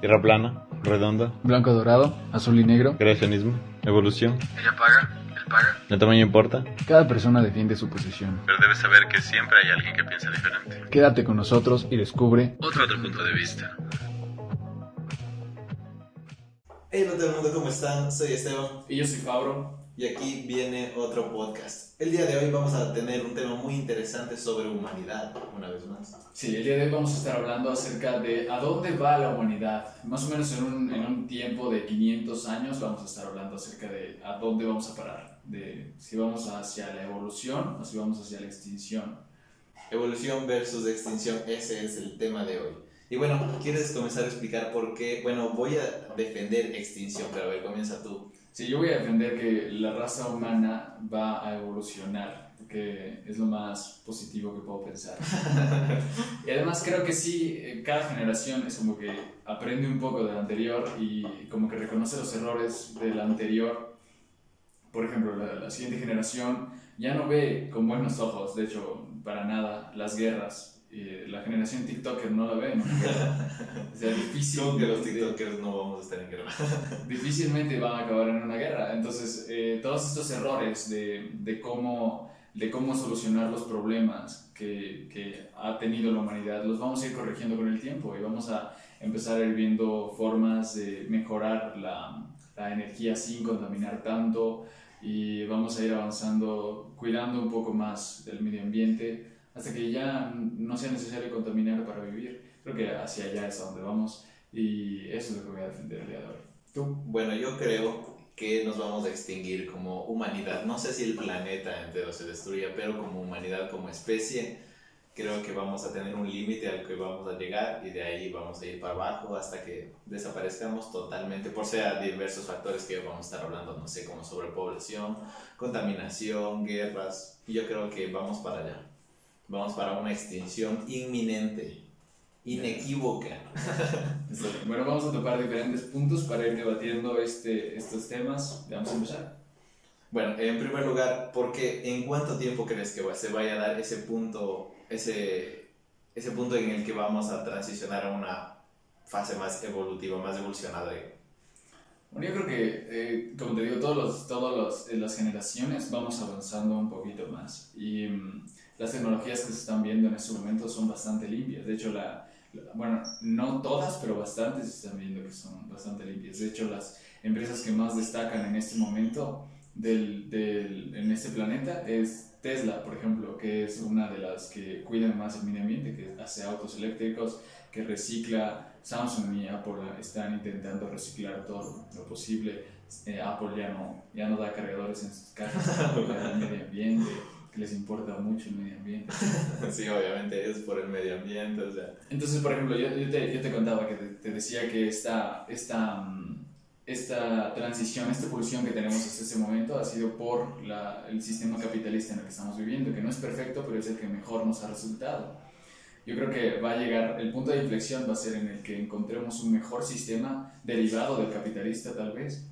Tierra plana, redonda, Blanco dorado, azul y negro. creacionismo, evolución. Ella paga, él paga. ¿El tamaño importa? Cada persona defiende su posición. Pero debes saber que siempre hay alguien que piensa diferente. Quédate con nosotros y descubre Otro otro punto de vista. Hey, hola todo el mundo, ¿cómo están? Soy Esteban Y yo soy Fabro. Y aquí viene otro podcast. El día de hoy vamos a tener un tema muy interesante sobre humanidad, una vez más. Sí, el día de hoy vamos a estar hablando acerca de a dónde va la humanidad. Más o menos en un, en un tiempo de 500 años vamos a estar hablando acerca de a dónde vamos a parar. De si vamos hacia la evolución o si vamos hacia la extinción. Evolución versus extinción, ese es el tema de hoy. Y bueno, ¿quieres comenzar a explicar por qué? Bueno, voy a defender extinción, pero a ver, comienza tú. Sí, yo voy a defender que la raza humana va a evolucionar, que es lo más positivo que puedo pensar. y además creo que sí, eh, cada generación es como que aprende un poco de la anterior y como que reconoce los errores de la anterior. Por ejemplo, la, la siguiente generación ya no ve con buenos ojos, de hecho, para nada, las guerras. Y la generación TikToker no la ve. ¿no? o sea, difícil. Que los TikTokers no vamos a estar en guerra. difícilmente van a acabar en una guerra. Entonces, eh, todos estos errores de, de, cómo, de cómo solucionar los problemas que, que, ha tenido la humanidad, los vamos a ir corrigiendo con el tiempo y vamos a empezar a ir viendo formas de mejorar la, la energía sin contaminar tanto y vamos a ir avanzando, cuidando un poco más del medio ambiente hasta que ya no sea necesario contaminar para vivir. Creo que hacia allá es a donde vamos y eso es lo que voy a defender el día de hoy. ¿Tú? Bueno, yo creo que nos vamos a extinguir como humanidad. No sé si el planeta entero se destruya, pero como humanidad, como especie, creo que vamos a tener un límite al que vamos a llegar y de ahí vamos a ir para abajo hasta que desaparezcamos totalmente, por sea diversos factores que vamos a estar hablando, no sé, como sobrepoblación, contaminación, guerras, y yo creo que vamos para allá. Vamos para una extinción inminente, inequívoca. bueno, vamos a topar diferentes puntos para ir debatiendo este, estos temas. Vamos a empezar. Bueno, en primer lugar, porque ¿en cuánto tiempo crees que se vaya a dar ese punto, ese, ese punto en el que vamos a transicionar a una fase más evolutiva, más evolucionada? Bueno, yo creo que, eh, como te digo, todos los, todos los, las generaciones vamos avanzando un poquito más. Y um, las tecnologías que se están viendo en este momento son bastante limpias. De hecho, la, la, bueno, no todas, pero bastantes se están viendo que son bastante limpias. De hecho, las empresas que más destacan en este momento del, del, en este planeta es Tesla, por ejemplo, que es una de las que cuidan más el medio ambiente, que hace autos eléctricos, que recicla. Samsung y Apple están intentando reciclar todo lo posible. Eh, Apple ya no, ya no da cargadores en sus casas el medio ambiente que les importa mucho el medio ambiente. Sí, obviamente es por el medio ambiente, o sea. Entonces, por ejemplo, yo, yo, te, yo te, contaba que te, te, decía que esta, esta, esta transición, esta evolución que tenemos hasta este momento ha sido por la, el sistema capitalista en el que estamos viviendo, que no es perfecto, pero es el que mejor nos ha resultado. Yo creo que va a llegar, el punto de inflexión va a ser en el que encontremos un mejor sistema derivado del capitalista tal vez,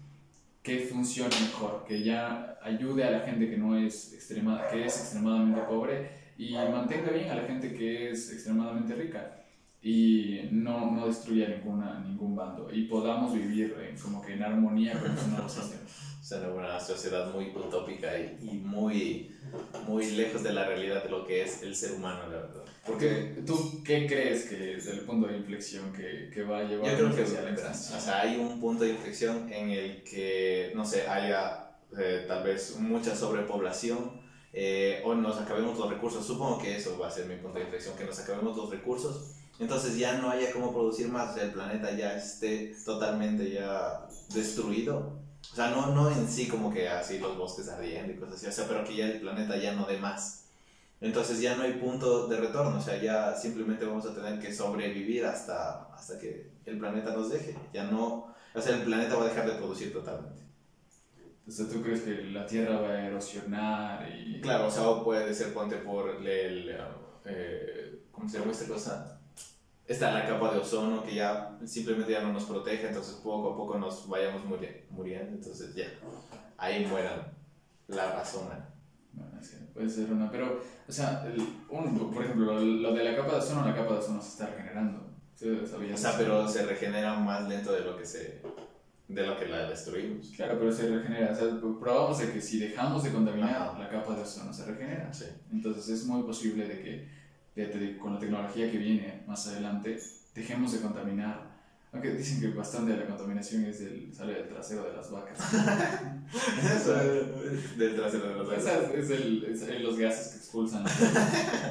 que funcione mejor, que ya ayude a la gente que, no es, extrema, que es extremadamente pobre y mantenga bien a la gente que es extremadamente rica y no, no destruya ninguna, ningún bando y podamos vivir en, como que en armonía con ese nuevo sistema. Sea, una sociedad muy utópica y, y, muy, muy lejos de la realidad de lo que es el ser humano, la verdad. Porque, ¿Tú qué crees que es el punto de inflexión que, que va a llevar Yo creo que O sea, hay un punto de inflexión en el que, no sé, haya eh, tal vez mucha sobrepoblación eh, o nos acabemos los recursos. Supongo que eso va a ser mi punto de inflexión, que nos acabemos los recursos. Entonces ya no haya cómo producir más, el planeta ya esté totalmente ya destruido. O sea, no, no en sí como que así los bosques ardiendo y cosas así, o sea, pero que ya el planeta ya no dé más. Entonces ya no hay punto de retorno, o sea, ya simplemente vamos a tener que sobrevivir hasta, hasta que el planeta nos deje. Ya no, o sea, el planeta va a dejar de producir totalmente. Entonces, ¿tú crees que la Tierra va a erosionar? Y... Claro, o sea, o puede ser, ponte por el, el eh, ¿cómo se llama esta cosa? Está la capa de ozono que ya simplemente ya no nos protege, entonces poco a poco nos vayamos muri muriendo, entonces ya, ahí mueran la razón. Bueno, sí, puede ser una, pero, o sea, el, un, por ejemplo, lo de la capa de ozono, la capa de ozono se está regenerando. O sea, pero se regenera más lento de lo que se de lo que la destruimos. Claro, pero se regenera. O sea, probamos de que si dejamos de contaminar, Ajá. la capa de ozono se regenera. Sí. Entonces es muy posible de que ya con la tecnología que viene más adelante dejemos de contaminar. Aunque dicen que bastante de la contaminación es del, sale del trasero de las vacas. del trasero de los Esa es, es el, es el- los gases que expulsan.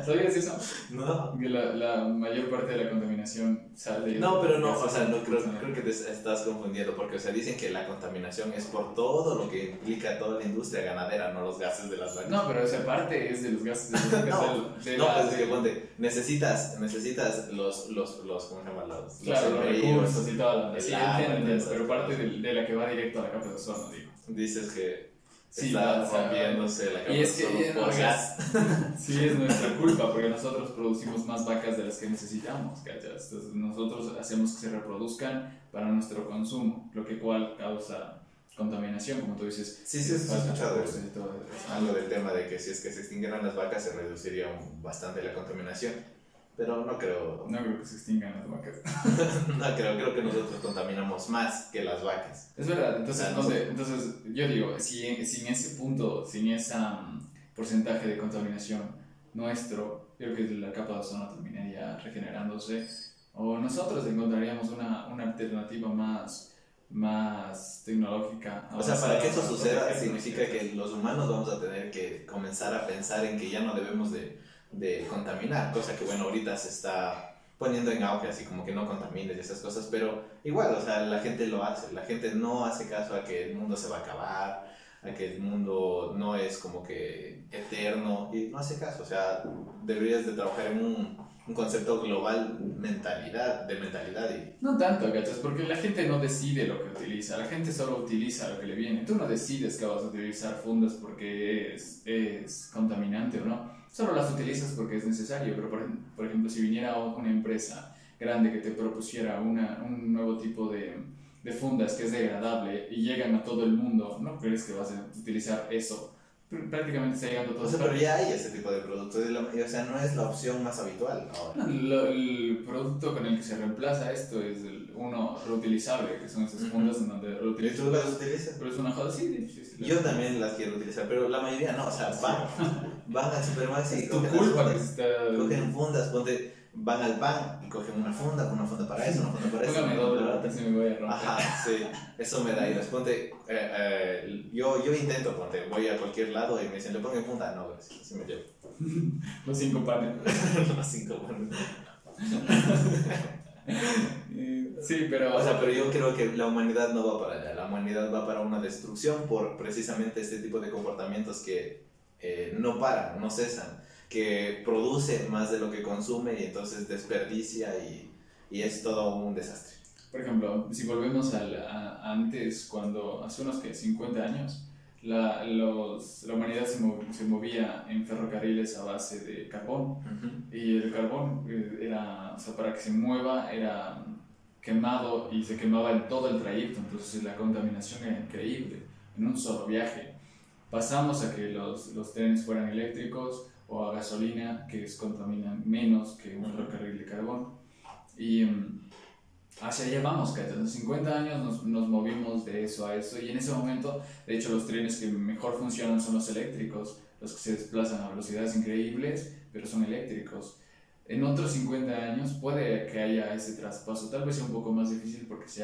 ¿Sabías eso? No. Que la, la mayor parte de la contaminación sale. No, pero no, o sea, no creo, creo que te estás confundiendo porque, o sea, dicen que la contaminación es por todo lo que implica toda la industria ganadera, no los gases de las vacas. No, pero esa parte es de los gases de las vacas. No, de no, la- pues es que ponte, necesitas, necesitas los, los, los, ¿cómo se llama? Los, Claro, los sembríos. Y toda la. Sí, entiendo, esas pero parte de, de la que va directo a la capa de ozono, digo. Dices que Sí, está o sea, rompiéndose la capa Y es de ozono por gas. Sí, es nuestra culpa porque nosotros producimos más vacas de las que necesitamos, ¿cachas? Entonces nosotros hacemos que se reproduzcan para nuestro consumo, lo que cual causa contaminación, como tú dices. Sí, sí, falta escuchado eso. Algo del tema de que si es que se extinguieran las vacas se reduciría bastante la contaminación. Pero no creo, No creo que se extingan las vacas. no creo, creo que nosotros contaminamos más que las vacas. Es verdad, entonces, no sé, entonces yo digo, si, sin ese punto, sin ese porcentaje de contaminación nuestro, yo creo que la capa de ozono terminaría regenerándose, o nosotros encontraríamos una, una alternativa más, más tecnológica. O sea, para que eso suceda significa que los humanos vamos a tener que comenzar a pensar en que ya no debemos de, de contaminar, cosa que bueno, ahorita se está poniendo en auge, así como que no contamines y esas cosas, pero igual, o sea, la gente lo hace, la gente no hace caso a que el mundo se va a acabar, a que el mundo no es como que eterno, y no hace caso, o sea, deberías de trabajar en un, un concepto global mentalidad, de mentalidad y No tanto, ¿cachas? Porque la gente no decide lo que utiliza, la gente solo utiliza lo que le viene. Tú no decides que vas a utilizar fundas porque es, es contaminante o no, solo las utilizas porque es necesario. Pero, por, por ejemplo, si viniera una empresa grande que te propusiera una, un nuevo tipo de, de fundas que es degradable y llegan a todo el mundo, ¿no crees que vas a utilizar eso? Pr- Prácticamente está llegando a O todas sea, pero ya hay ese tipo de productos, y y, o sea, no es la opción más habitual ahora. Lo- el producto con el que se reemplaza esto es el uno reutilizable, que son esas fundas en donde ¿Y reutilizas. tú las utilizas? Pero es una joda, sí. Yo también las quiero utilizar, pero la mayoría no, o sea, van, van al Supermax y tu cogen culpa que fundas, se está... cogen fundas, ponte, van al pan y cogen una funda, una funda para eso, una funda para eso. Póngame doble, otro. sí me voy a romper. Ajá, sí, eso me da ideas. Ponte, eh, eh, yo, yo intento, ponte, voy a cualquier lado y me dicen, le pongo en funda, no, gracias, así me llevo. Los cinco panes. Los cinco. Eh, sí, pero... O sea, pero yo creo que la humanidad no va para allá, la humanidad va para una destrucción por precisamente este tipo de comportamientos que eh, no paran, no cesan, que produce más de lo que consume y entonces desperdicia y, y es todo un desastre. Por ejemplo, si volvemos al, a, antes, cuando hace unos que 50 años, la, los, la humanidad se, mov- se movía en ferrocarriles a base de carbón. Y el carbón eh, era, o sea, para que se mueva era quemado y se quemaba en todo el trayecto, entonces la contaminación era increíble en un solo viaje. Pasamos a que los, los trenes fueran eléctricos o a gasolina, que es, contaminan menos que un ferrocarril de carbón. Y mm, hacia allá vamos, ¿cachai? En 50 años nos, nos movimos de eso a eso y en ese momento, de hecho, los trenes que mejor funcionan son los eléctricos, los que se desplazan a velocidades increíbles, pero son eléctricos. En otros 50 años puede que haya ese traspaso, tal vez sea un poco más difícil porque se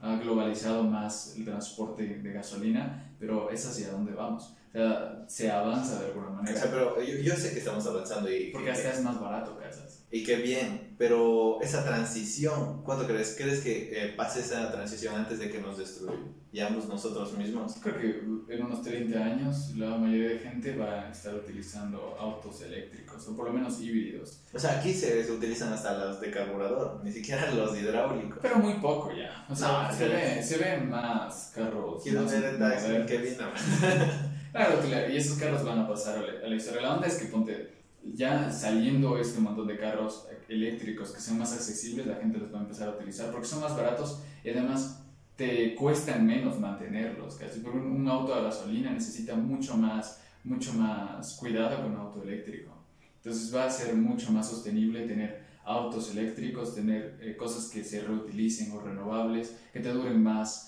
ha, globalizado más el transporte de gasolina, pero es hacia dónde vamos. O sea, se avanza de alguna O manera. sea, pero yo, yo sé que estamos avanzando y, Porque hasta es más barato, ¿cachas? Y qué bien, pero esa transición, ¿cuándo crees? ¿Crees que eh, pase esa transición antes de que nos destruyamos nosotros mismos? Creo que en unos 30 años la mayoría de gente va a estar utilizando autos eléctricos, o por lo menos híbridos. O sea, aquí se, se utilizan hasta los de carburador, ni siquiera los hidráulicos. Pero muy poco ya. O sea, No, se, ve, se ven más carros. Quiero ver el taxi. Claro, claro, y esos carros van a pasar a la historia. La onda es que ponte, ya saliendo este montón de carros eléctricos que sean más accesibles, la gente los va a empezar a utilizar porque son más baratos y además te cuestan menos mantenerlos. ¿cachai? Porque un, auto a gasolina necesita mucho más, mucho más cuidado que un auto eléctrico. Entonces va a ser mucho más sostenible tener autos eléctricos, tener eh, cosas que se reutilicen o renovables, que te duren más.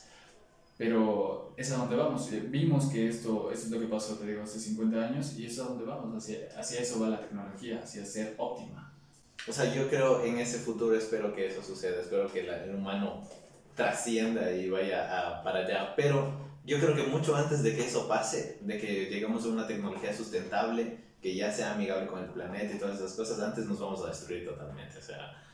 Pero es a donde vamos. Eh, vimos que esto, esto es lo que pasó, te digo, hace 50 años y es a donde vamos. Hacia, hacia eso va la tecnología, hacia ser óptima. O sea, yo creo en ese futuro, espero que eso suceda, espero que el humano trascienda y vaya para allá. Pero yo creo que mucho antes de que eso pase, de que lleguemos a una tecnología sustentable, que ya sea amigable con el planeta y todas esas cosas, antes nos vamos a destruir totalmente. O sea,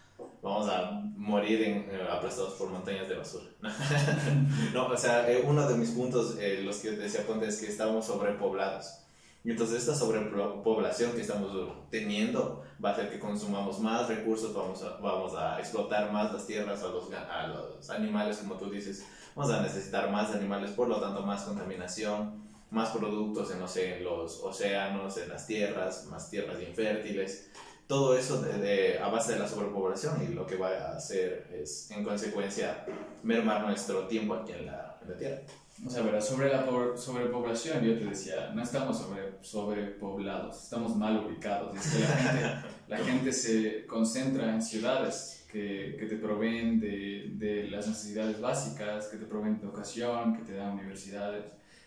vamos a morir en, eh, aplastados por montañas de basura. no, o sea, eh, uno de mis puntos, eh, los que decía Ponte, es que estamos sobrepoblados. Y entonces esta sobrepoblación que estamos teniendo va a hacer que consumamos más recursos, vamos a, vamos a explotar más las tierras, a los, a los animales, como tú dices, vamos a necesitar más animales, por lo tanto más contaminación, más productos en, no sé, en los océanos, en las tierras, más tierras infértiles. Todo eso de, a base de la sobrepoblación y lo que va a hacer es, en consecuencia, mermar nuestro tiempo aquí en la, en la Tierra. O sea, verás, sobre la sobrepoblación, yo te decía, no estamos sobre, sobrepoblados, estamos mal ubicados. Es que la gente, la gente se concentra en ciudades que, que te proveen de, de, las necesidades básicas, que te proveen de educación, que te dan universidades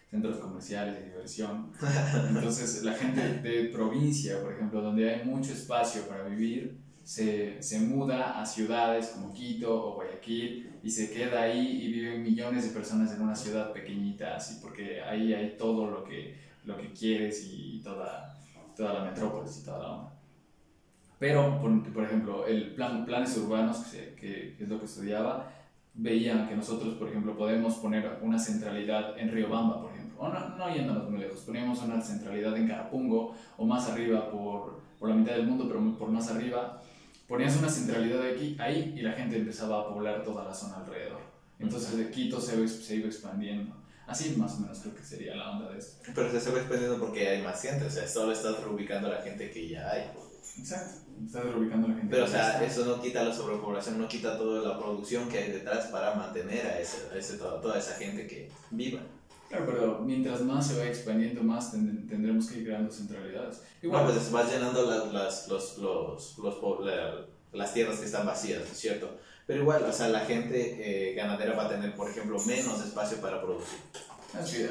centros comerciales de diversión. Entonces, la gente de provincia, por ejemplo, donde hay mucho espacio para vivir, se, se, muda a ciudades como Quito o Guayaquil y se queda ahí y viven millones de personas en una ciudad pequeñita, así porque ahí hay todo lo que, lo que quieres y toda, toda la metrópolis y toda la onda. Pero, por, por ejemplo, el plan, planes urbanos, que, que, es lo que estudiaba, veían que nosotros, por ejemplo, podemos poner una centralidad en Riobamba, por ejemplo o no, no yéndonos muy lejos, poníamos una centralidad en Carapungo o más arriba por, por la mitad del mundo, pero por más arriba, ponías una centralidad aquí, ahí y la gente empezaba a poblar toda la zona alrededor. Entonces de Quito se, se iba expandiendo. Así más o menos creo que sería la onda de esto. Pero se va expandiendo porque hay más gente, o sea, solo estás reubicando a la gente que ya hay. Exacto, estás reubicando a la gente. Pero o sea, eso no quita la sobrepoblación, no quita toda la producción que hay detrás para mantener a, ese, a ese, toda, toda esa gente que viva. Claro, pero mientras más se va expandiendo, más tendremos que ir creando centralidades. Igual, no, pues vas llenando las, las, los, los, los, las tierras que están vacías, ¿cierto? Pero igual, o sea, la gente eh, ganadera va a tener, por ejemplo, menos espacio para producir.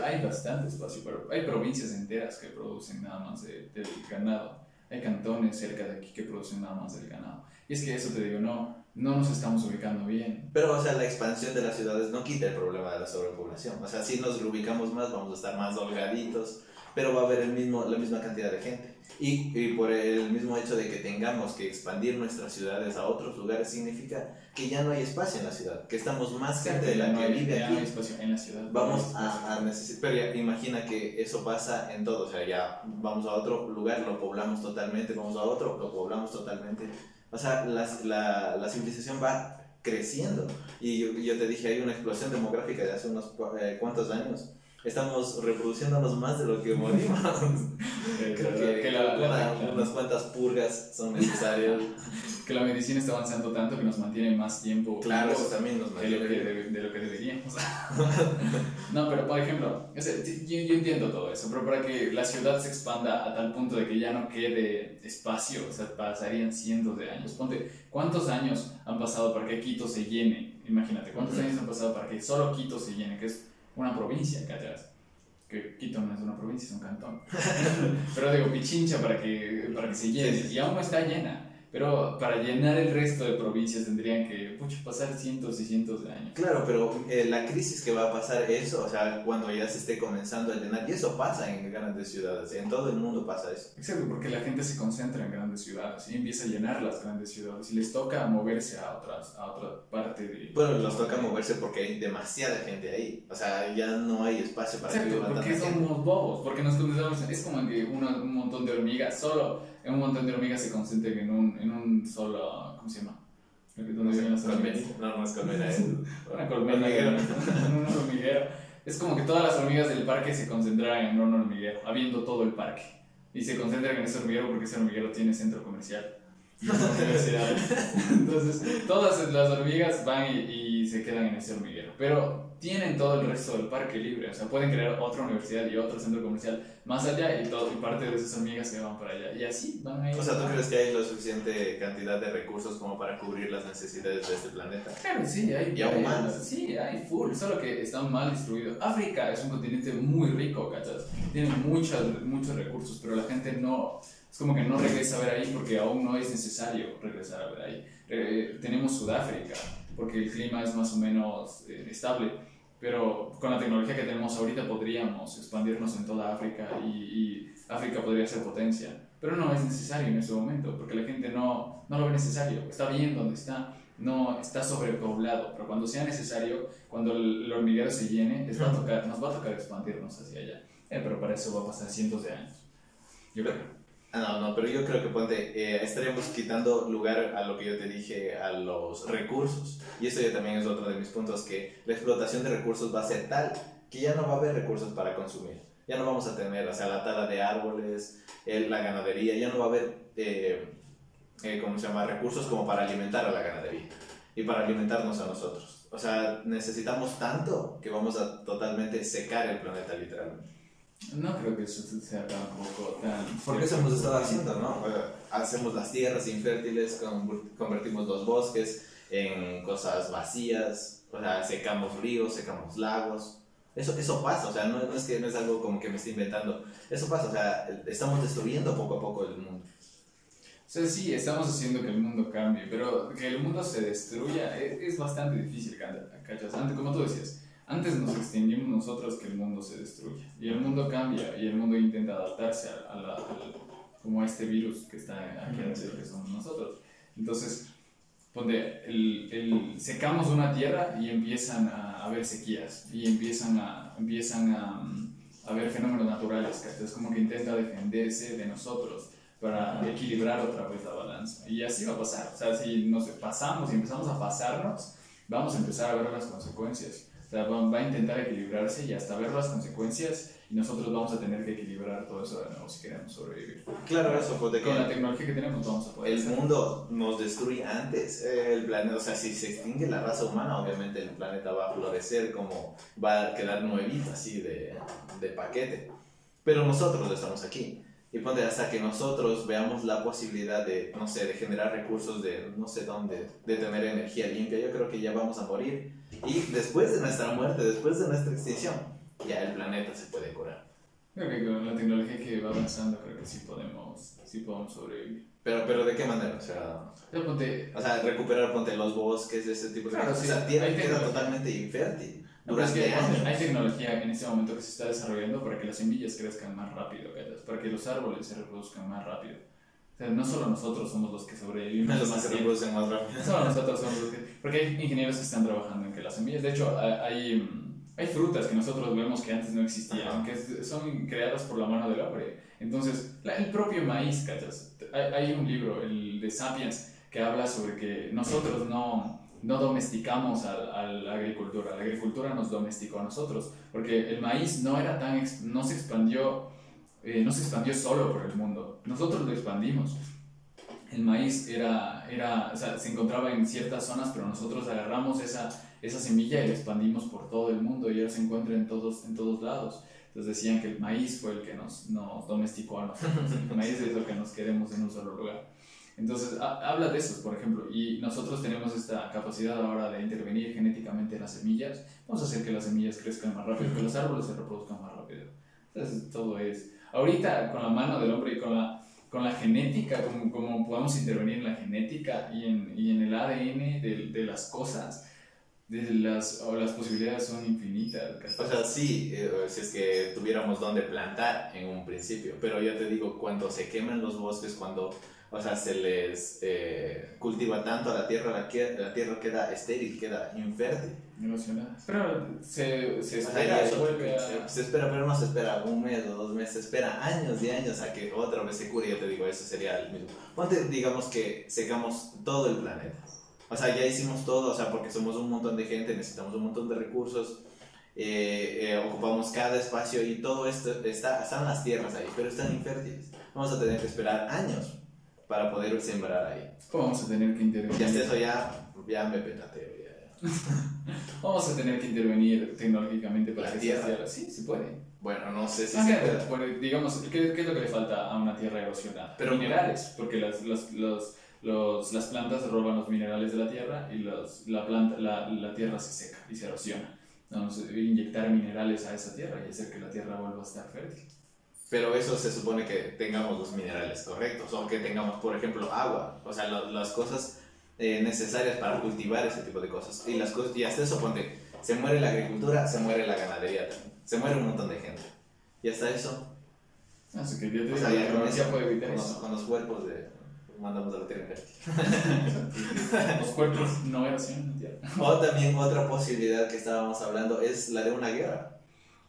hay bastante espacio, pero hay provincias enteras que producen nada más de, del ganado. Hay cantones cerca de aquí que producen nada más del ganado. Y es que eso te digo, no, no nos estamos ubicando bien. Pero, o sea, la expansión de las ciudades no quita el problema de la sobrepoblación. O sea, si nos ubicamos más, vamos a estar más holgaditos, pero va a haber el mismo, la misma cantidad de gente. Y, y, por el mismo hecho de que tengamos que expandir nuestras ciudades a otros lugares, significa que ya no hay espacio en la ciudad, que estamos más gente de la que vive aquí. No hay espacio en la ciudad. Vamos a, a, necesitar, pero imagina que eso pasa en todo, o sea, ya vamos a otro lugar, lo poblamos totalmente, vamos a otro, lo poblamos totalmente o sea, la, la civilización va creciendo. Y yo, te dije, hay una explosión demográfica de hace unos eh, cuantos años. Estamos reproduciéndonos más de lo que morimos. Creo que, que la, unas cuantas purgas son necesarias. que la medicina está avanzando tanto que nos mantiene más tiempo. Claro, eso también nos mantiene. De lo que, de, lo que deberíamos. no, pero por ejemplo, yo, yo, entiendo todo eso, pero para que la ciudad se expanda a tal punto de que ya no quede espacio, o sea, pasarían cientos de años. Ponte, ¿cuántos años han pasado para que Quito se llene? Imagínate, ¿cuántos años han pasado para que solo Quito se llene? Que es una provincia, ¿cachas? Que Quito no es una provincia, es un cantón. pero digo, Pichincha para que, para que se llene. Y aún está llena. Pero para llenar el resto de provincias tendrían que pucho, pasar cientos y cientos de años. Claro, pero eh, la crisis que va a pasar eso, o sea, cuando ya se esté comenzando a llenar, y eso pasa en grandes ciudades, en todo el mundo pasa eso. Exacto, porque la gente se concentra en grandes ciudades y empieza a llenar las grandes ciudades y les toca moverse a, otras, a otra parte de... Bueno, les toca moverse porque hay demasiada gente ahí, o sea, ya no hay espacio para Exacto, que porque somos bobos, porque nos concentramos, es como que un montón de hormigas solo un montón de hormigas se concentren en un, en un solo, ¿cómo se llama? ¿Dónde viven las hormigas? No, no es colmena, es una colmena. en un hormiguero. Es como que todas las hormigas del parque se concentraran en un hormiguero, habiendo todo el parque. Y se concentran en ese hormiguero porque ese hormiguero tiene centro comercial. Entonces, todas las hormigas van y, y se quedan en ese hormiguero. Pero tienen todo el resto del parque libre, o sea, pueden crear otra universidad y otro centro comercial más allá y, todo, y parte de esas hormigas se van para allá. Y así van a ir. O sea, ¿tú crees que hay la suficiente cantidad de recursos como para cubrir las necesidades de este planeta? Claro, sí, hay. Y aún más. Sí, hay full, solo que están mal distribuidos. África es un continente muy rico, ¿cachas? Tiene muchas, muchos recursos, pero la gente no. Es como que no regresa a ver ahí porque aún no es necesario regresar a ver ahí. Eh, tenemos Sudáfrica, porque el clima es más o menos eh, estable, pero con la tecnología que tenemos ahorita podríamos expandirnos en toda África y, y África podría ser potencia. Pero no es necesario en este momento, porque la gente no, no lo ve necesario. Está bien donde está, no está sobrepoblado, pero cuando sea necesario, cuando el, hormiguero se llene, les va a tocar, nos va a tocar expandirnos hacia allá. Eh, pero para eso va a pasar cientos de años. Yo creo. Ah, no, no, pero yo creo que ponte, eh, quitando lugar a lo que yo te dije, a los recursos. Y eso ya también es otro de mis puntos, que la explotación de recursos va a ser tal que ya no va a haber recursos para consumir. Ya no vamos a tener, o sea, la tala de árboles, el- la ganadería, ya no va a haber, eh, eh, ¿cómo se llama?, recursos como para alimentar a la ganadería y para alimentarnos a nosotros. O sea, necesitamos tanto que vamos a totalmente secar el planeta literalmente. No creo que eso sea tampoco tan... Porque eso hemos estado haciendo, ¿no? Hacemos las tierras infértiles, conver- convertimos los bosques en cosas vacías, o sea, secamos ríos, secamos lagos. Eso, eso pasa, o sea, no, no es que no es algo como que me esté inventando. Eso pasa, o sea, estamos destruyendo poco a poco el mundo. O sea, sí, estamos haciendo que el mundo cambie, pero que el mundo se destruya es, es bastante difícil, ca- ¿cachas? Antes, como tú decías, antes nos extinguimos nosotros que el mundo se destruya. Y el mundo cambia y el mundo intenta adaptarse a, a la, como a este virus que está aquí adentro, que somos nosotros. Entonces, ponte, el, el- secamos una tierra y empiezan a haber sequías y empiezan a, empiezan a, a haber fenómenos naturales, ¿cachas? Es como que intenta defenderse de nosotros para equilibrar otra vez la balanza. Y así va a pasar. O sea, si nos pasamos y empezamos a pasarnos, vamos a empezar a ver las consecuencias. O sea, va, va a intentar equilibrarse y hasta ver las consecuencias y nosotros vamos a tener que equilibrar todo eso de nuevo si queremos sobrevivir. Claro, eso, de Con la tecnología que tenemos vamos a poder el hacerlo. mundo nos destruye antes. El planeta, o sea, si se extingue la raza humana, obviamente el planeta va a florecer como va a quedar nuevito, así de, de paquete. Pero nosotros estamos aquí. Y ponte hasta que nosotros veamos la posibilidad de, no sé, de generar recursos de no sé dónde, de tener energía limpia, yo creo que ya vamos a morir. Y después de nuestra muerte, después de nuestra extinción, ya el planeta se puede curar. Creo que con la tecnología que va avanzando, creo que sí podemos, sí podemos sobrevivir. Pero, pero ¿de qué manera? O sea, ponte, o sea recuperar, ponte los bosques, ese tipo de Claro, cosas. sí, o sea, tierra queda totalmente infértil No, es que años. hay tecnología en este momento que se está desarrollando para que las semillas crezcan más rápido, ¿cachas? para que los árboles se reproduzcan más rápido. O sea, no solo nosotros somos los que sobrevivimos Los más que más rápido. no solo nosotros somos los que... Porque hay ingenieros que están trabajando en que las semillas, de hecho, hay, hay, frutas que nosotros vemos que antes no existían, Ajá. que son creadas por la mano del hombre. Entonces, la- el propio maíz, ¿cachas? Hay, hay un libro, el de Sapiens, que habla sobre que nosotros no, no domesticamos a, la agricultura, la agricultura nos domesticó a nosotros, porque el maíz no era tan, no se expandió, eh, no se expandió solo por el mundo, nosotros lo expandimos. El maíz era, era, o sea, se encontraba en ciertas zonas, pero nosotros agarramos esa, esa semilla y la expandimos por todo el mundo y ahora se encuentra en todos, en todos lados. Entonces decían que el maíz fue el que nos, nos domesticó a nosotros. El maíz es lo que nos queremos en un solo lugar. Entonces, ha- habla de eso, por ejemplo, y nosotros tenemos esta capacidad ahora de intervenir genéticamente en las semillas. Vamos a hacer que las semillas crezcan más rápido, que los árboles se reproduzcan más rápido. Entonces, todo es. Ahorita, con la mano del hombre y con la, con la genética, como, como podamos intervenir en la genética y en, y en el ADN de, de las cosas, de las, o las posibilidades son infinitas. O sea, sí, eh, si es que tuviéramos donde plantar en un principio, pero yo te digo, cuando se queman los bosques, cuando, o sea, se les eh, cultiva tanto a la tierra, la, que- la tierra queda estéril, queda infértil. Emocionadas. Pero se, se O sea, espera, eso, a... se espera, pero no se espera un mes o dos meses, se espera años y años a que otra vez se cure. Yo te digo, eso sería el mismo. Ponte, digamos que secamos todo el planeta. O sea, ya hicimos todo, o sea, porque somos un montón de gente, necesitamos un montón de recursos, eh, eh, ocupamos cada espacio y todo esto está, están las tierras ahí, pero están infértiles. Vamos a tener que esperar años para poder sembrar ahí. Vamos a tener que intervenir. Y hasta eso ya, ya me petateo. Ya. Vamos a tener que intervenir tecnológicamente para La que tierra. se haga. Sí, se puede. Bueno, no sé si Ah, se mira, puede. bueno, digamos, ¿qué, qué es lo que le falta a una tierra erosionada? Pero- minerales, porque las, las, los- los- las plantas roban los minerales de la tierra y los, la, planta, la, la tierra se seca y se erosiona. Vamos a inyectar minerales a esa tierra y hacer que la tierra vuelva a estar fértil. Pero eso se supone que tengamos los minerales correctos, o que tengamos, por ejemplo, agua, o sea, lo- las cosas eh, necesarias para cultivar ese tipo de cosas. Y, las cosas, y hasta eso, ponte, se muere la agricultura, se muere la ganadería también, se muere un montón de gente. Y hasta eso, Así que yo te o sea, ya con, eso, con los, con los cuerpos de, mandamos a la tierra. Los cuerpos no la tierra. O también otra posibilidad que estábamos hablando es la de una guerra.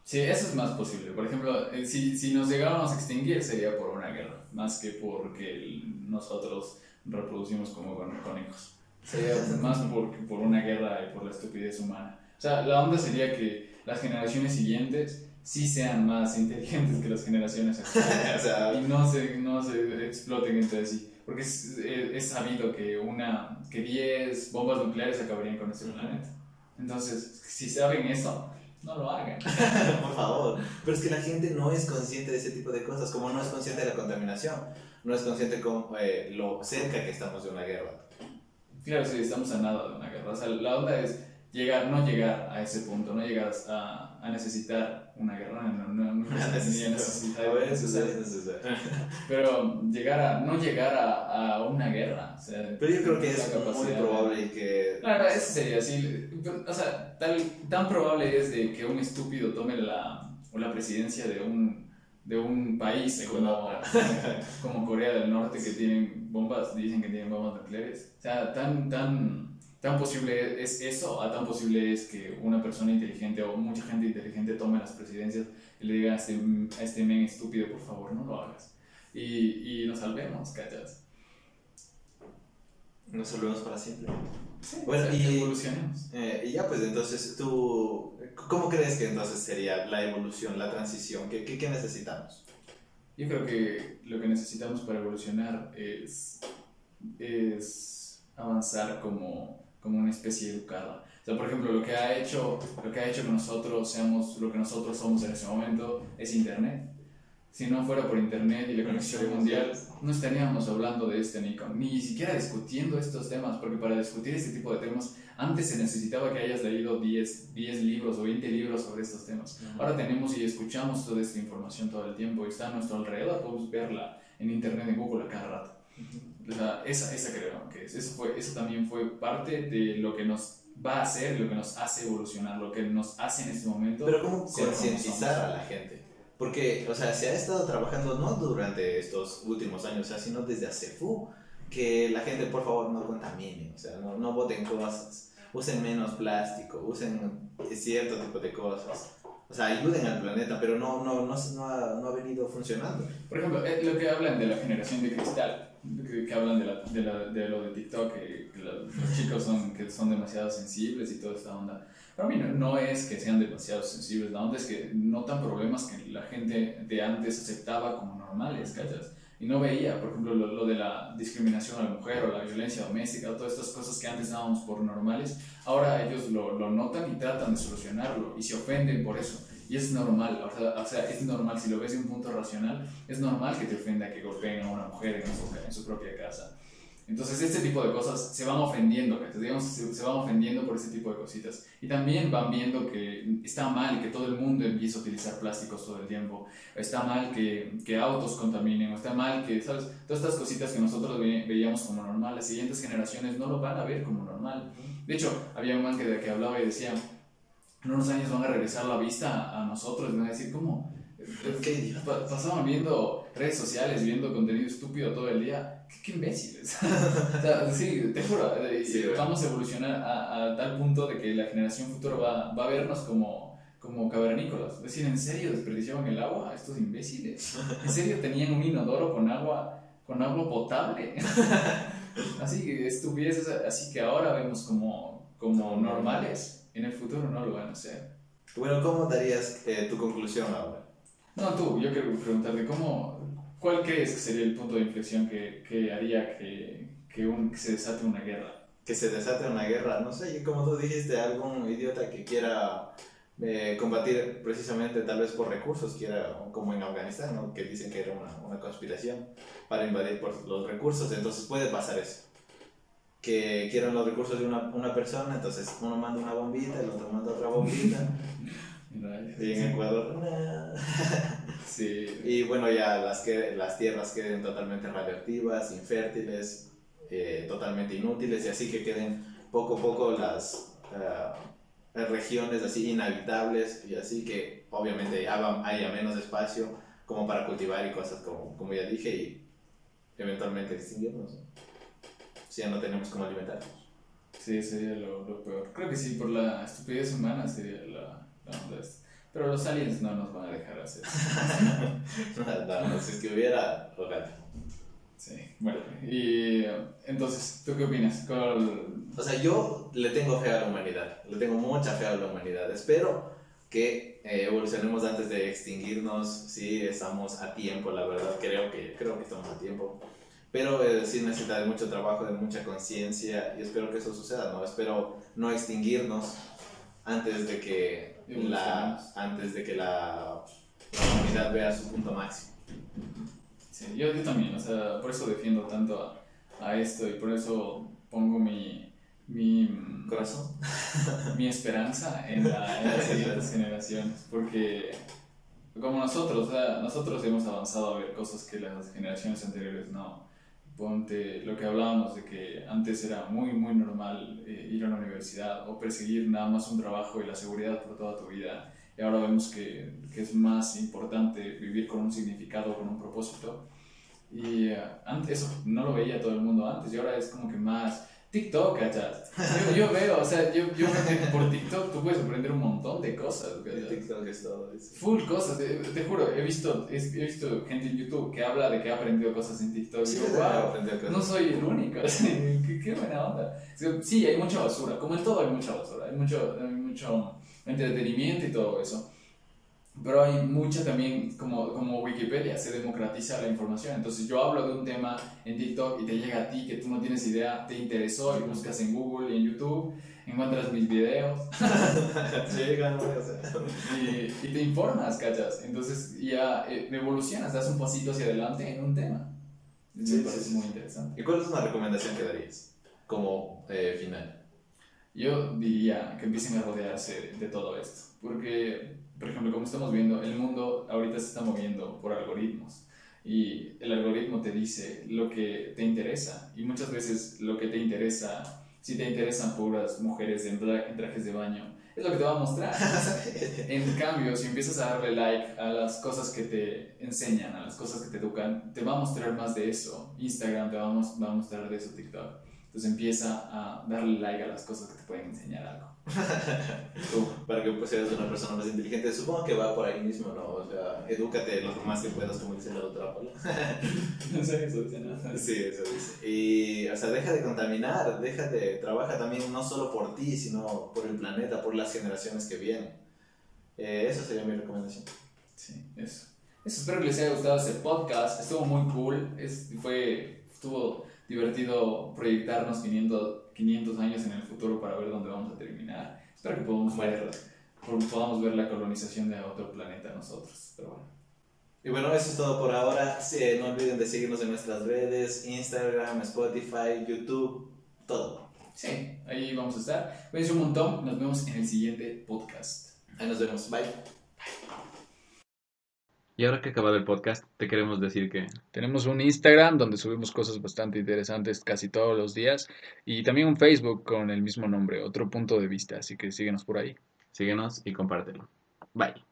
Sí, eso es más posible. Por ejemplo, eh, si, si nos llegáramos a extinguir sería por una guerra, más que porque nosotros reproducimos como con- conejos. Sería más por, por una guerra y por la estupidez humana. O sea, la onda sería que las generaciones siguientes sí sean más inteligentes que las generaciones O actuales sea, y no se, no se exploten entre sí. Porque es, es- es sabido que, una, que 10 bombas nucleares acabarían con este planeta. Entonces, si saben eso, no lo hagan. por favor. Pero es que la gente no es consciente de ese tipo de cosas, como no es consciente de la contaminación, no es consciente con eh, lo cerca que estamos de una guerra. Claro, sí, estamos a nada de una guerra. O sea, la onda es llegar, no llegar a ese punto, no llegar a, a necesitar una guerra, no, no, no A eso es necesario. pero llegar a, no llegar a, a una guerra. O sea, Pero yo creo que es muy probable y que... Claro, eso sería así. O sea, tal, tan probable es de que un estúpido tome la, o la presidencia de un, de un país como, como Corea del Norte que tienen bombas, dicen que tienen bombas nucleares. O sea, tan, tan, tan posible es eso, a tan posible es que una persona inteligente o mucha gente inteligente tome las presidencias y le diga a este, a este men estúpido, por favor, no lo hagas. Y, y nos salvemos, ¿cachas? Nos volvemos para siempre. Sí, Bueno, o sea, y- evolucionemos. Eh, y ya pues entonces tú... ¿Cómo crees que entonces sería la evolución, la transición? ¿Qué, qué, qué necesitamos? Yo creo que lo que necesitamos para evolucionar es, es avanzar como, como una especie educada. O sea, por ejemplo, lo que ha hecho, lo que ha hecho que nosotros seamos lo que nosotros somos en ese momento es Internet. Si no fuera por Internet y la conexión mundial, no estaríamos hablando de este ni, ni siquiera discutiendo estos temas, porque para discutir este tipo de temas, antes se necesitaba que hayas leído 10, 10 libros o 20 libros sobre estos temas. Ahora tenemos y escuchamos toda esta información todo el tiempo y está a nuestro alrededor, podemos verla en internet, en Google a cada rato. Sea, esa, esa creo que es, eso, fue, eso también fue parte de lo que nos va a hacer, lo que nos hace evolucionar, lo que nos hace en este momento. Pero ¿cómo concientizar a la gente? Porque, o sea, se ha estado trabajando no durante estos últimos años, o sea, sino desde hace fu, que la gente, por favor, no contamine, o sea, no, no boten cosas, usen menos plástico, usen cierto tipo de cosas. O sea, ayuden al planeta, pero no, no, no, no, ha, no ha venido funcionando. Por ejemplo, eh, lo que hablan de la generación de cristal, que, que hablan de, la, de, la, de lo de TikTok, que, que los, los chicos son, que son demasiado sensibles y toda esta onda. Para mí no, no es que sean demasiado sensibles, la onda es que notan problemas que la gente de antes aceptaba como normales, ¿cachas? Y no veía, por ejemplo, lo, lo de la discriminación a la mujer o la violencia doméstica, o todas estas cosas que antes dábamos por normales, ahora ellos lo, lo notan y tratan de solucionarlo y se ofenden por eso. Y es normal, o sea, es normal, si lo ves de un punto racional, es normal que te ofenda que golpeen a una mujer en su, propia casa. Entonces, este tipo de cosas se van ofendiendo, ¿cachai? digamos, se, van ofendiendo por ese tipo de cositas. Y también van viendo que está mal que todo el mundo empiece a utilizar plásticos todo el tiempo. Está mal que, que autos contaminen, está mal que, ¿sabes? Todas estas cositas que nosotros ve- veíamos como normal, las siguientes generaciones no lo van a ver como normal. De hecho, había un man que, que hablaba y decía, en unos años van a regresar la vista a nosotros y van a decir, ¿cómo? Qué idiota. Pa- pasaban viendo redes sociales, viendo contenido estúpido todo el día. Qué, qué imbéciles. o sea, sí, te juro, eh, Sí, vamos a evolucionar a, a tal punto de que la generación futura va, va a vernos como, como cavernícolas. Es decir, ¿en serio desperdiciaban el agua? Estos imbéciles. ¿En serio tenían un inodoro con agua, con agua potable? así que estupideces, así que ahora vemos como, como normales. En el futuro no lo van a hacer. Bueno, ¿cómo darías eh, tu conclusión ahora? No, tú, yo quiero preguntarte, ¿cómo, ¿Cuál crees que sería el punto de inflexión que, que haría que, que, un, que se desate una guerra? Que se desate una guerra, no sé, como tú dijiste, algún idiota que quiera eh, combatir precisamente tal vez por recursos, que era como en Afganistán, ¿no? que dicen que era una, una, conspiración para invadir por los recursos, entonces puede pasar eso. Que quieran los recursos de una, una persona, entonces uno manda una bombita, el otro manda otra bombita. y en Ecuador, sí. Y bueno, ya las, que, las tierras queden totalmente radioactivas, infértiles, eh, totalmente inútiles, y así que queden poco a poco las... Uh, regiones así inhabitables y así que obviamente haya menos espacio como para cultivar y cosas como, como ya dije y eventualmente extinguirnos. Si ya no tenemos cómo alimentarnos. Sí, sería lo, lo, peor. Creo que sí, por la estupidez humana sería la, la onda Pero los aliens no nos van a dejar hacer. no, no, si es que hubiera, ojalá. Sí, bueno, y entonces, ¿tú qué opinas? O sea, yo le tengo fe a la humanidad, le tengo mucha fe a la humanidad. Espero que eh, evolucionemos antes de extinguirnos, sí, estamos a tiempo, la verdad, creo que, creo que estamos a tiempo. Pero eh, sí necesita de mucho trabajo, de mucha conciencia y espero que eso suceda, ¿no? Espero no extinguirnos antes de que la, antes de que la, la humanidad vea su punto máximo yo, yo también, o sea, por eso defiendo tanto a, a esto y por eso pongo mi, mi corazón, mi esperanza en, la, en las siguientes generaciones, porque como nosotros, o sea, nosotros hemos avanzado a ver cosas que las generaciones anteriores no. Ponte lo que hablábamos de que antes era muy, muy normal eh, ir a la universidad o perseguir nada más un trabajo y la seguridad por toda tu vida. Y ahora vemos que, que es más importante vivir con un significado, con un propósito. Y uh, antes eso no lo veía todo el mundo antes y ahora es como que más TikTok, ¿cachas? Yo, yo veo, o sea, yo, yo por TikTok tú puedes aprender un montón de cosas. TikTok es todo eso. Full cosas, te, te, juro, he visto, he, visto gente en YouTube que habla de que ha aprendido cosas en TikTok. Sí, yo, wow, no soy el único, qué, qué, buena onda. Sí, hay mucha basura, como en todo hay mucha basura, hay mucho, hay mucho entretenimiento y todo eso pero hay mucha también, como, como Wikipedia, se democratiza la información. Entonces yo hablo de un tema en TikTok y te llega a ti que tú no tienes idea, te interesó y buscas en Google y en YouTube, encuentras mis videos. y, y te informas, ¿cachas? Entonces ya eh, evolucionas, das un pasito hacia adelante en un tema. Sí, me parece muy interesante. ¿Y cuál es una recomendación que darías como eh, final? Yo diría que empiecen a rodearse de todo esto, porque por ejemplo, como estamos viendo, el mundo ahorita se está moviendo por algoritmos y el algoritmo te dice lo que te interesa y muchas veces lo que te interesa, si te interesan puras mujeres en, trajes de baño, es lo que te va a mostrar. en cambio, si empiezas a darle like a las cosas que te enseñan, a las cosas que te educan, te va a mostrar más de eso. Instagram te va a, va a mostrar de eso TikTok. Entonces empieza a darle like a las cosas que te pueden enseñar algo. Para que pues, seas una persona más inteligente. Supongo que va por ahí mismo, ¿no? O sea, edúcate lo más que puedas, como dice la otra no sé, eso dice nada. Sí, eso dice. Y, o sea, deja de contaminar, deja de, trabaja también no solo por ti, sino por el planeta, por las generaciones que vienen. Eh, esa sería mi recomendación. Sí, eso. Eso, espero que les haya gustado este podcast. Estuvo muy cool. Es, fue, estuvo divertido proyectarnos 500, 500 años en el futuro para ver dónde vamos a terminar. Espero que podamos ver, podamos ver la colonización de otro planeta nosotros. Pero bueno. Y bueno, eso es todo por ahora. Sí, no olviden de seguirnos en nuestras redes, Instagram, Spotify, YouTube, todo. Sí, ahí vamos a estar. Cuídense un montón. Nos vemos en el siguiente podcast. Ahí nos vemos. Bye. Y ahora que ha acabado el podcast, te queremos decir que tenemos un Instagram donde subimos cosas bastante interesantes casi todos los días y también un Facebook con el mismo nombre, otro punto de vista, así que síguenos por ahí. Síguenos y compártelo. Bye.